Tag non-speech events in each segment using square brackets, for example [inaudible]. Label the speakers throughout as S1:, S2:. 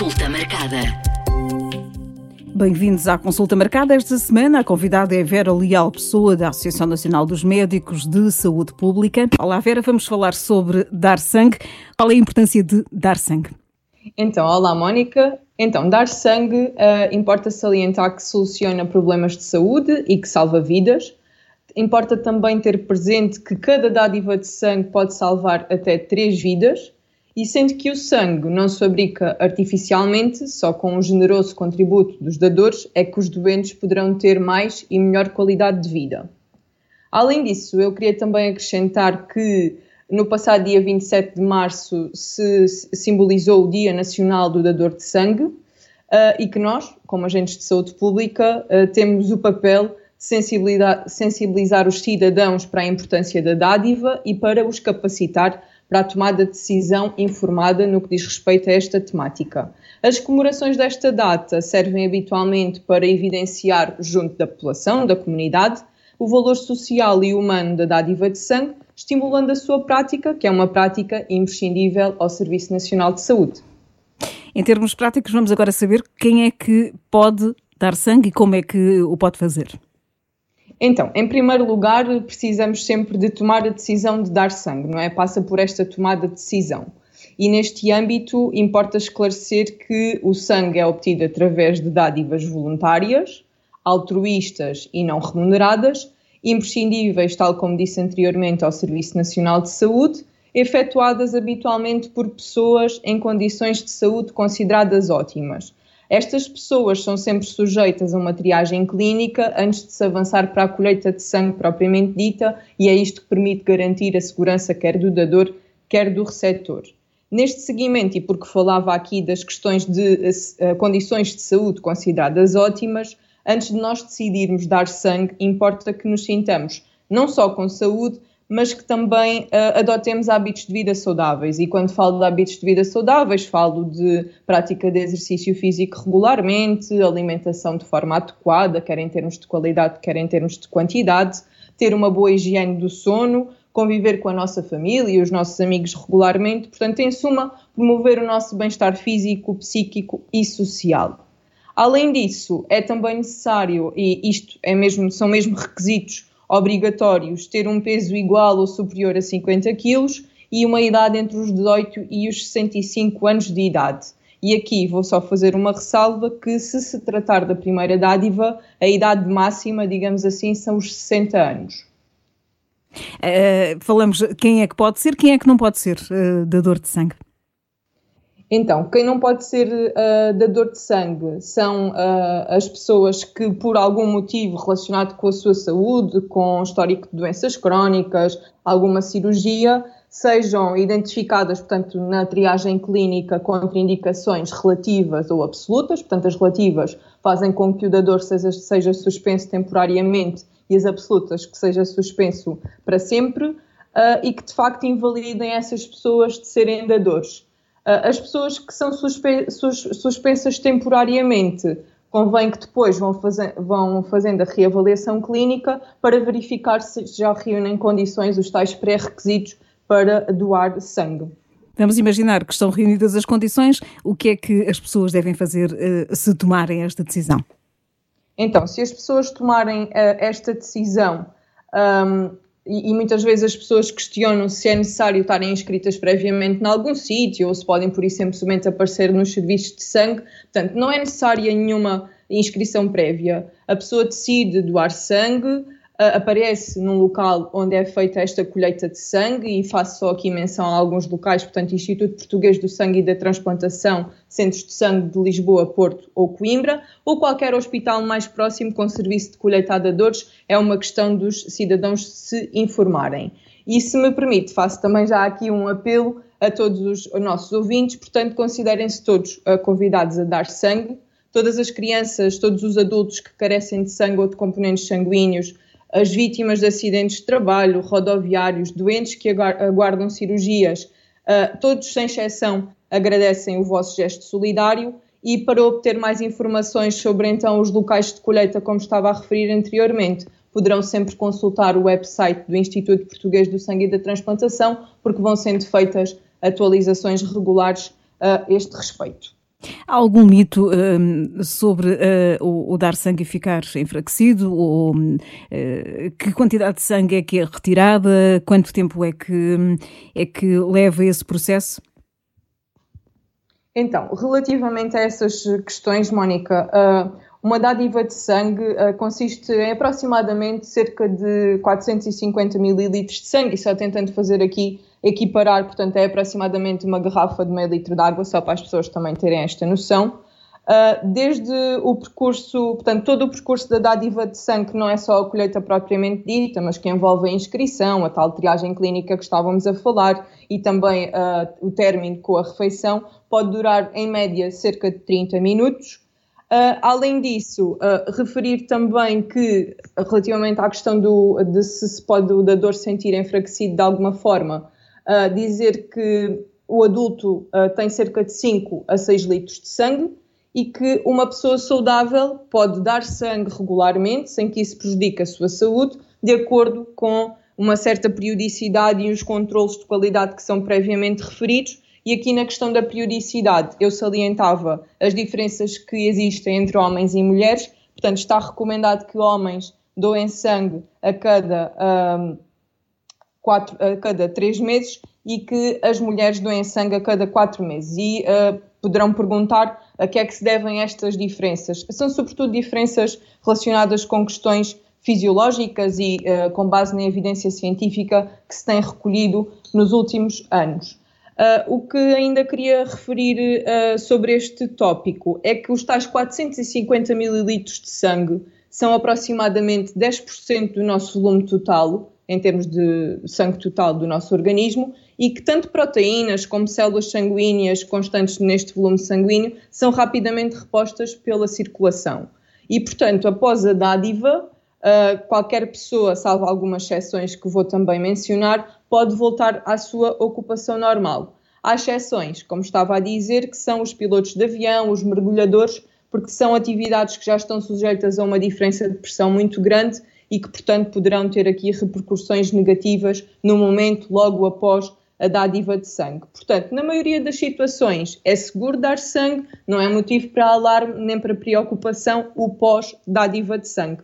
S1: Consulta marcada.
S2: Bem-vindos à consulta marcada esta semana. A convidada é Vera Leal Pessoa, da Associação Nacional dos Médicos de Saúde Pública. Olá, Vera, vamos falar sobre dar sangue. Qual é a importância de dar sangue?
S3: Então, olá, Mónica. Então, dar sangue uh, importa salientar que soluciona problemas de saúde e que salva vidas. Importa também ter presente que cada dádiva de sangue pode salvar até três vidas e sendo que o sangue não se fabrica artificialmente, só com um generoso contributo dos dadores é que os doentes poderão ter mais e melhor qualidade de vida. Além disso, eu queria também acrescentar que no passado dia 27 de março se simbolizou o Dia Nacional do Dador de Sangue uh, e que nós, como agentes de saúde pública, uh, temos o papel de sensibilizar, sensibilizar os cidadãos para a importância da dádiva e para os capacitar para a tomada de decisão informada no que diz respeito a esta temática. As comemorações desta data servem habitualmente para evidenciar, junto da população, da comunidade, o valor social e humano da dádiva de sangue, estimulando a sua prática, que é uma prática imprescindível ao Serviço Nacional de Saúde.
S2: Em termos práticos, vamos agora saber quem é que pode dar sangue e como é que o pode fazer.
S3: Então, em primeiro lugar, precisamos sempre de tomar a decisão de dar sangue, não é? Passa por esta tomada de decisão. E neste âmbito, importa esclarecer que o sangue é obtido através de dádivas voluntárias, altruístas e não remuneradas, imprescindíveis, tal como disse anteriormente, ao Serviço Nacional de Saúde, efetuadas habitualmente por pessoas em condições de saúde consideradas ótimas estas pessoas são sempre sujeitas a uma triagem clínica antes de se avançar para a colheita de sangue propriamente dita, e é isto que permite garantir a segurança quer do dador, quer do receptor. Neste seguimento, e porque falava aqui das questões de uh, condições de saúde consideradas ótimas, antes de nós decidirmos dar sangue, importa que nos sintamos não só com saúde, mas que também uh, adotemos hábitos de vida saudáveis. E quando falo de hábitos de vida saudáveis, falo de prática de exercício físico regularmente, alimentação de forma adequada, quer em termos de qualidade, quer em termos de quantidade, ter uma boa higiene do sono, conviver com a nossa família e os nossos amigos regularmente. Portanto, em suma, promover o nosso bem-estar físico, psíquico e social. Além disso, é também necessário, e isto é mesmo, são mesmo requisitos obrigatórios ter um peso igual ou superior a 50 quilos e uma idade entre os 18 e os 65 anos de idade. E aqui vou só fazer uma ressalva que se se tratar da primeira dádiva, a idade máxima, digamos assim, são os 60 anos.
S2: Uh, falamos quem é que pode ser, quem é que não pode ser uh, dador de sangue?
S3: Então, quem não pode ser uh, dador de sangue são uh, as pessoas que, por algum motivo relacionado com a sua saúde, com histórico de doenças crónicas, alguma cirurgia, sejam identificadas, portanto, na triagem clínica contraindicações relativas ou absolutas, portanto, as relativas fazem com que o dador seja, seja suspenso temporariamente e as absolutas que seja suspenso para sempre, uh, e que de facto invalidem essas pessoas de serem dadores. Ah, as pessoas que são suspe suspensas temporariamente convém que depois vão, fazer, vão fazendo a reavaliação clínica para verificar se já reúnem condições, os tais pré-requisitos para doar sangue.
S2: Vamos imaginar que estão reunidas as condições, o que é que as pessoas devem fazer uh, se tomarem esta decisão?
S3: Então, se as pessoas tomarem uh, esta decisão um, e, e, muitas vezes as pessoas questionam se é necessário estarem inscritas previamente em algum sítio ou se podem, por isso, simplesmente aparecer nos serviços de sangue. Portanto, não é necessária nenhuma inscrição prévia. A pessoa decide doar sangue, aparece num local onde é feita esta colheita de sangue e faço só aqui menção a alguns locais, portanto, Instituto Português do Sangue e da Transplantação, Centros de Sangue de Lisboa, Porto ou Coimbra, ou qualquer hospital mais próximo com serviço de colheita de dores, é uma questão dos cidadãos se informarem. E se me permite, faço também já aqui um apelo a todos os nossos ouvintes, portanto, considerem-se todos uh, convidados a dar sangue. Todas as crianças, todos os adultos que carecem de sangue ou de componentes sanguíneos as vítimas de acidentes de trabalho, rodoviários, doentes que aguardam cirurgias, uh, todos sem exceção agradecem o vosso gesto solidário e para obter mais informações sobre então os locais de colheita, como estava a referir anteriormente, poderão sempre consultar o website do Instituto Português do Sangue e da Transplantação, porque vão sendo feitas atualizações regulares a este respeito.
S2: Há algum mito um, sobre uh, o, o, dar sangue e ficar enfraquecido? Ou uh, que quantidade de sangue é que é retirada? Quanto tempo é que, é que leva esse processo?
S3: Então, relativamente a essas questões, Mónica, uh, uma dádiva de sangue uh, consiste em aproximadamente cerca de 450 mililitros de sangue, só tentando fazer aqui equiparar, portanto, é aproximadamente uma garrafa de meio litro de água, só para as pessoas também terem esta noção. Uh, desde o percurso, portanto, todo o percurso da dádiva de sangue, não é só a colheita propriamente dita, mas que envolve a inscrição, a tal triagem clínica que estávamos a falar e também uh, o término com a refeição, pode durar em média cerca de 30 minutos. Uh, além disso, uh, referir também que, relativamente à questão do, de se se pode o dador sentir enfraquecido de alguma forma, uh, dizer que o adulto tem cerca de 5 a 6 litros de sangue e que uma pessoa saudável pode dar sangue regularmente, sem que isso prejudique a sua saúde, de acordo com uma certa periodicidade e os controles de qualidade que são previamente referidos e aqui na questão da periodicidade, eu salientava as diferenças que existem entre homens e mulheres. Portanto, está recomendado que homens doem sangue a cada, um, quatro, a cada três meses e que as mulheres doem sangue a cada quatro meses. E uh, poderão perguntar a que é que se devem estas diferenças. São sobretudo diferenças relacionadas com questões fisiológicas e uh, com base na evidência científica que se tem recolhido nos últimos anos. Uh, o que ainda queria referir uh, sobre este tópico é que os tais 450 mililitros de sangue são aproximadamente 10% do nosso volume total, em termos de sangue total do nosso organismo, e que tanto proteínas como células sanguíneas constantes neste volume sanguíneo são rapidamente repostas pela circulação. E, portanto, após a dádiva, uh, qualquer pessoa, salvo algumas exceções que vou também mencionar, pode voltar à sua ocupação normal. Há exceções, como estava a dizer, que são os pilotos de avião, os mergulhadores, porque são atividades que já estão sujeitas a uma diferença de pressão muito grande e que, portanto, poderão ter aqui repercussões negativas no momento logo após a dádiva de sangue. Portanto, na maioria das situações é seguro dar sangue, não é motivo para alarme nem para preocupação o pós-dádiva de sangue.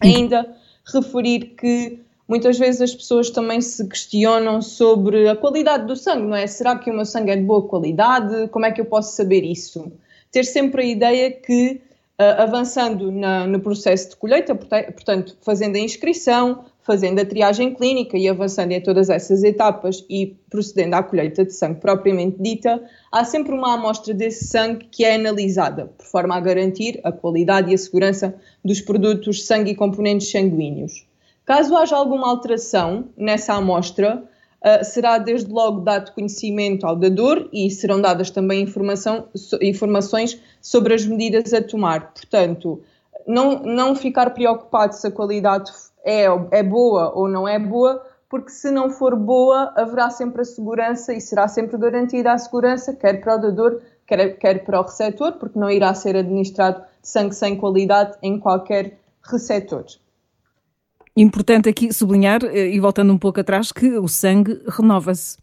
S3: Ainda referir que muitas vezes as pessoas também se questionam sobre a qualidade do sangue, não é? Será que o meu sangue é de boa qualidade? Como é que eu posso saber isso? Ter sempre a ideia que, uh, avançando na, no processo de colheita, portanto, fazendo a inscrição, fazendo a triagem clínica e avançando em todas essas etapas e procedendo à colheita de sangue propriamente dita, há sempre uma amostra desse sangue que é analisada, por forma a garantir a qualidade e a segurança dos produtos sangue e componentes sanguíneos. Caso haja alguma alteração nessa amostra, uh, será desde logo dado conhecimento ao dador e serão dadas também informação, so, informações sobre as medidas a tomar. Portanto, não, não ficar preocupado se a qualidade é, é boa ou não é boa, porque se não for boa, haverá sempre a segurança e será sempre garantida a segurança, quer para o dador, quer, quer para o receptor, porque não irá ser administrado sangue sem qualidade em qualquer receptor.
S2: Importante aqui sublinhar, eh, e voltando um pouco atrás, que o sangue renova-se.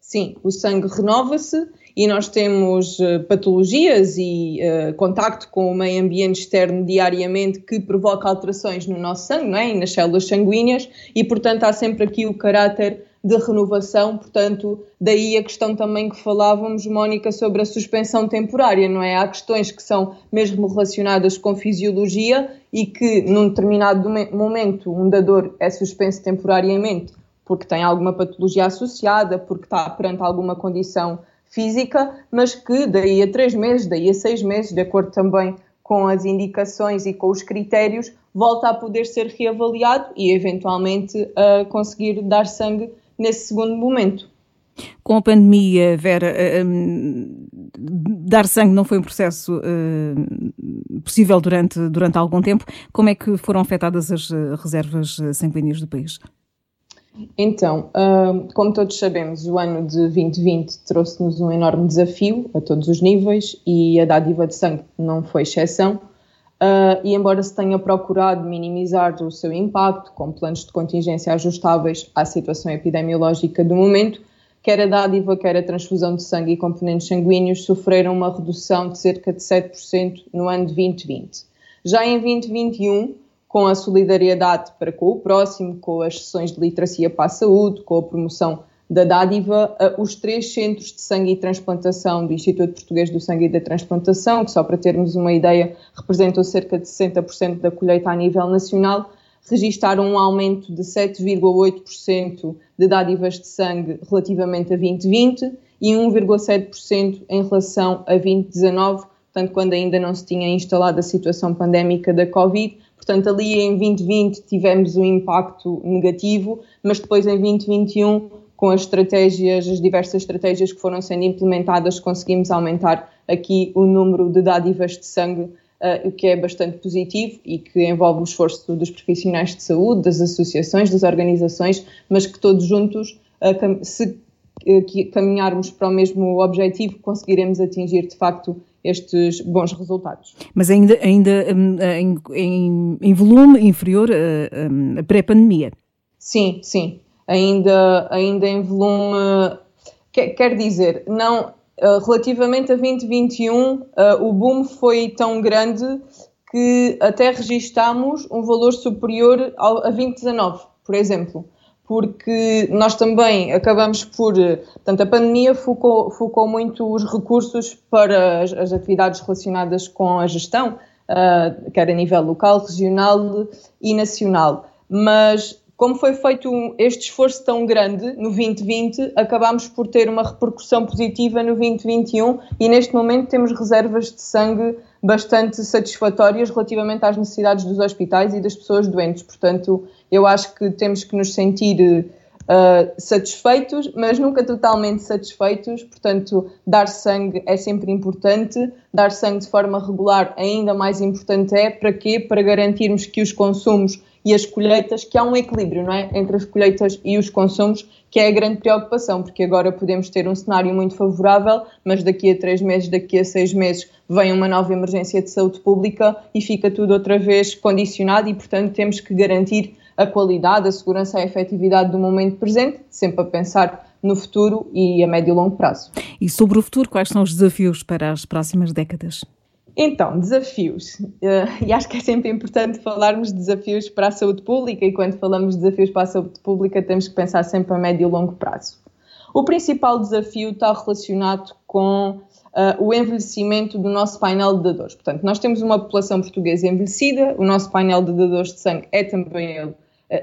S3: Sim, o sangue renova-se e nós temos uh, patologias e uh, contacto com o meio ambiente externo diariamente que provoca alterações no nosso sangue não é? e nas células sanguíneas e, portanto, há sempre aqui o caráter de renovação, portanto, daí a questão também que falávamos, Mónica, sobre a suspensão temporária, não é? Há questões que são mesmo relacionadas com fisiologia e que num determinado momento um dador é suspenso temporariamente porque tem alguma patologia associada, porque está perante alguma condição física, mas que daí a três meses, daí a seis meses, de acordo também com as indicações e com os critérios, volta a poder ser reavaliado e eventualmente a conseguir dar sangue nesse segundo momento.
S2: Com a pandemia, Vera, eh, um, dar sangue não foi um processo uh, possível durante, durante algum tempo. Como é que foram afetadas as eh, reservas sanguíneas do país?
S3: Então, uh, como todos sabemos, o ano de 2020 trouxe-nos um enorme desafio a todos os níveis e a dádiva de sangue não foi exceção. Uh, e embora se tenha procurado minimizar o seu impacto com planos de contingência ajustáveis à situação epidemiológica do momento, quer a dádiva, quer a transfusão de sangue e componentes sanguíneos sofreram uma redução de cerca de 7% no ano de 2020. Já em 2021, com a solidariedade para com o próximo, com as sessões de literacia para a saúde, com a promoção da dádiva, os três centros de sangue e transplantação do Instituto Português do Sangue e da Transplantação, que só para termos uma ideia representam cerca de 60% da colheita a nível nacional, registaram um aumento de 7,8% de dádivas de sangue relativamente a 2020 e 1,7% em relação a 2019, portanto, quando ainda não se tinha instalado a situação pandémica da Covid, Portanto, ali em 2020 tivemos um impacto negativo, mas depois em 2021, com as estratégias, as diversas estratégias que foram sendo implementadas, conseguimos aumentar aqui o número de dádivas de sangue, o que é bastante positivo e que envolve o esforço dos profissionais de saúde, das associações, das organizações, mas que todos juntos, uh, se uh, caminharmos para o mesmo objetivo, conseguiremos atingir de facto estes bons resultados.
S2: Mas ainda, ainda um, em, em, em, volume inferior a, a pré-pandemia?
S3: Sim, sim. Ainda, ainda em volume. Quer dizer, não, uh, relativamente a 2021, uh, o boom foi tão grande que até registámos um valor superior ao, a 2019, por exemplo porque nós também acabamos por. Portanto, a pandemia focou, focou muito os recursos para as, as atividades relacionadas com a gestão, uh, quer a nível local, regional e nacional. Mas como foi feito este esforço tão grande no 2020, acabámos por ter uma repercussão positiva no 2021 e neste momento temos reservas de sangue bastante satisfatórias relativamente às necessidades dos hospitais e das pessoas doentes. Portanto, eu acho que temos que nos sentir uh, satisfeitos, mas nunca totalmente satisfeitos. Portanto, dar sangue é sempre importante, dar sangue de forma regular ainda mais importante é. Para quê? Para garantirmos que os consumos e as colheitas, que há um equilíbrio não é? entre as colheitas e os consumos, que é a grande preocupação, porque agora podemos ter um cenário muito favorável, mas daqui a três meses, daqui a seis meses, vem uma nova emergência de saúde pública e fica tudo outra vez condicionado e, portanto, temos que garantir a qualidade, a segurança e a efetividade do momento presente, sempre a pensar no futuro e a médio e longo prazo.
S2: E sobre o futuro, quais são os desafios para as próximas décadas?
S3: Então, desafios. Uh, e acho que é sempre importante falarmos de desafios para a saúde pública, e quando falamos de desafios para a saúde pública, temos que pensar sempre a médio e longo prazo. O principal desafio está relacionado com uh, o envelhecimento do nosso painel de dadores. Portanto, nós temos uma população portuguesa envelhecida, o nosso painel de dadores de sangue é também ele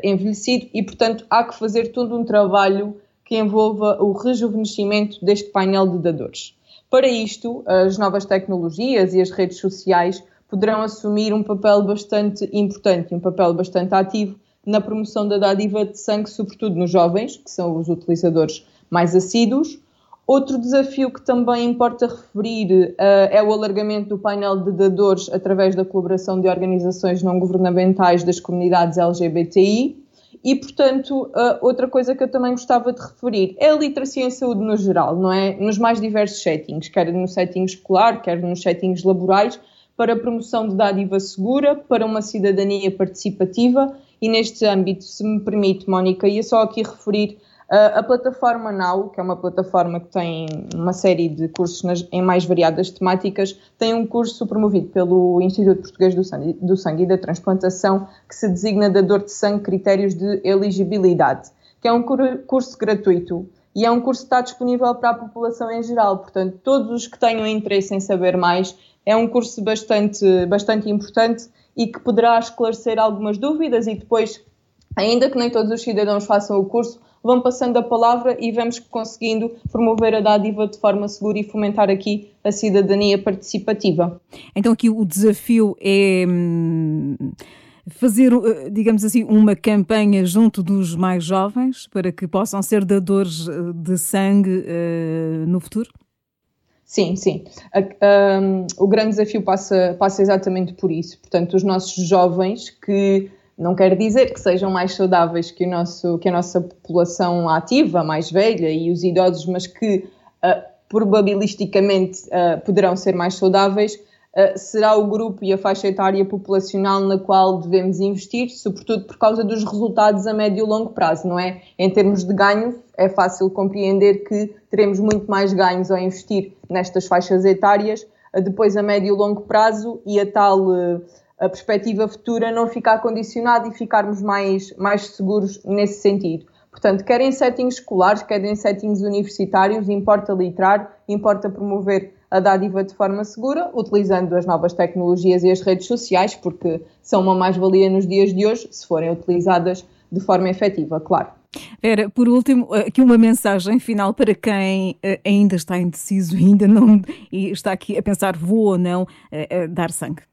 S3: envelhecido, e, portanto, há que fazer todo um trabalho que envolva o rejuvenescimento deste painel de dadores. Para isto, as novas tecnologias e as redes sociais poderão assumir um papel bastante importante, um papel bastante ativo na promoção da dádiva de sangue, sobretudo nos jovens, que são os utilizadores mais assíduos. Outro desafio que também importa referir uh, é o alargamento do painel de dadores através da colaboração de organizações não governamentais das comunidades LGBTI. E, portanto, uh, outra coisa que eu também gostava de referir é a literacia em saúde no geral, não é? Nos mais diversos settings, quer no setting escolar, quer nos settings laborais, para a promoção de dádiva segura, para uma cidadania participativa e neste âmbito, se me permite, Mónica, ia só aqui referir Uh, a plataforma Now, que é uma plataforma que tem uma série de cursos nas, em mais variadas temáticas, tem um curso promovido pelo Instituto Português do Sangue, do Sangue e da Transplantação, que se designa Dador de Sangue Critérios de Elegibilidade, que é um curso gratuito e é um curso que está disponível para a população em geral. Portanto, todos os que tenham interesse em saber mais, é um curso bastante, bastante importante e que poderá esclarecer algumas dúvidas e depois, ainda que nem todos os cidadãos façam o curso, vão passando a palavra e vamos conseguindo promover a dádiva de forma segura e fomentar aqui a cidadania participativa.
S2: Então aqui o desafio é hum, fazer, eh, digamos assim, uma campanha junto dos mais jovens para que possam ser dadores eh, de sangue uh, no futuro?
S3: Sim, sim. Um, o grande desafio passa, passa exatamente por isso. Portanto, os nossos jovens que não quer dizer que sejam mais saudáveis que, o nosso, que a nossa população ativa, mais velha, e os idosos, mas que uh, probabilisticamente uh, poderão ser mais saudáveis. uh, será o grupo e a faixa etária populacional na qual devemos investir, sobretudo por causa dos resultados a médio e longo prazo, não é? Em termos de ganhos, é fácil compreender que teremos muito mais ganhos ao investir nestas faixas etárias, depois a médio e longo prazo e a tal a perspectiva futura não ficar condicionada e ficarmos mais, mais seguros nesse sentido. Portanto, quer em settings escolares, quer em settings universitários, importa literar, importa promover a dádiva de forma segura, utilizando as novas tecnologias e as redes sociais, porque são uma mais-valia nos dias de hoje, se forem utilizadas de forma efetiva, claro.
S2: Vera, por último, aqui uma mensagem final para quem eh, ainda está indeciso, [laughs] ainda não e está aqui a pensar vou ou não eh, eh, dar sangue.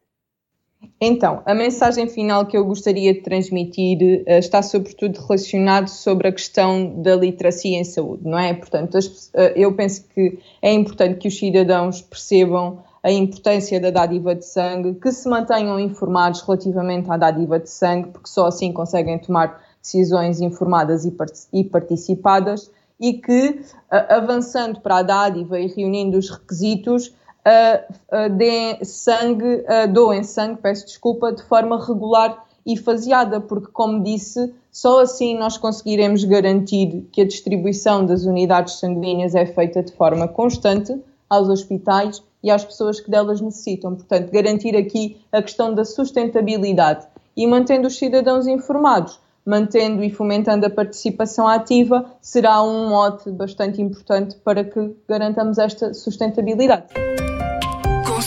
S3: Então, a mensagem final que eu gostaria de transmitir uh, está sobretudo relacionado sobre a questão da literacia em saúde, não é? Portanto, as, uh, eu penso que é importante que os cidadãos percebam a importância da dádiva de sangue, que se mantenham informados relativamente à dádiva de sangue, porque só assim conseguem tomar decisões informadas e, part e participadas, e que, uh, avançando para a dádiva e reunindo os requisitos, uh, deem sangue, doem sangue, peço desculpa, de forma regular e faseada, porque, como disse, só assim nós conseguiremos garantir que a distribuição das unidades sanguíneas é feita de forma constante aos hospitais e às pessoas que delas necessitam. Portanto, garantir aqui a questão da sustentabilidade e mantendo os cidadãos informados, mantendo e fomentando a participação ativa, será um mote bastante importante para que garantamos esta sustentabilidade.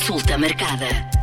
S3: Consulta marcada.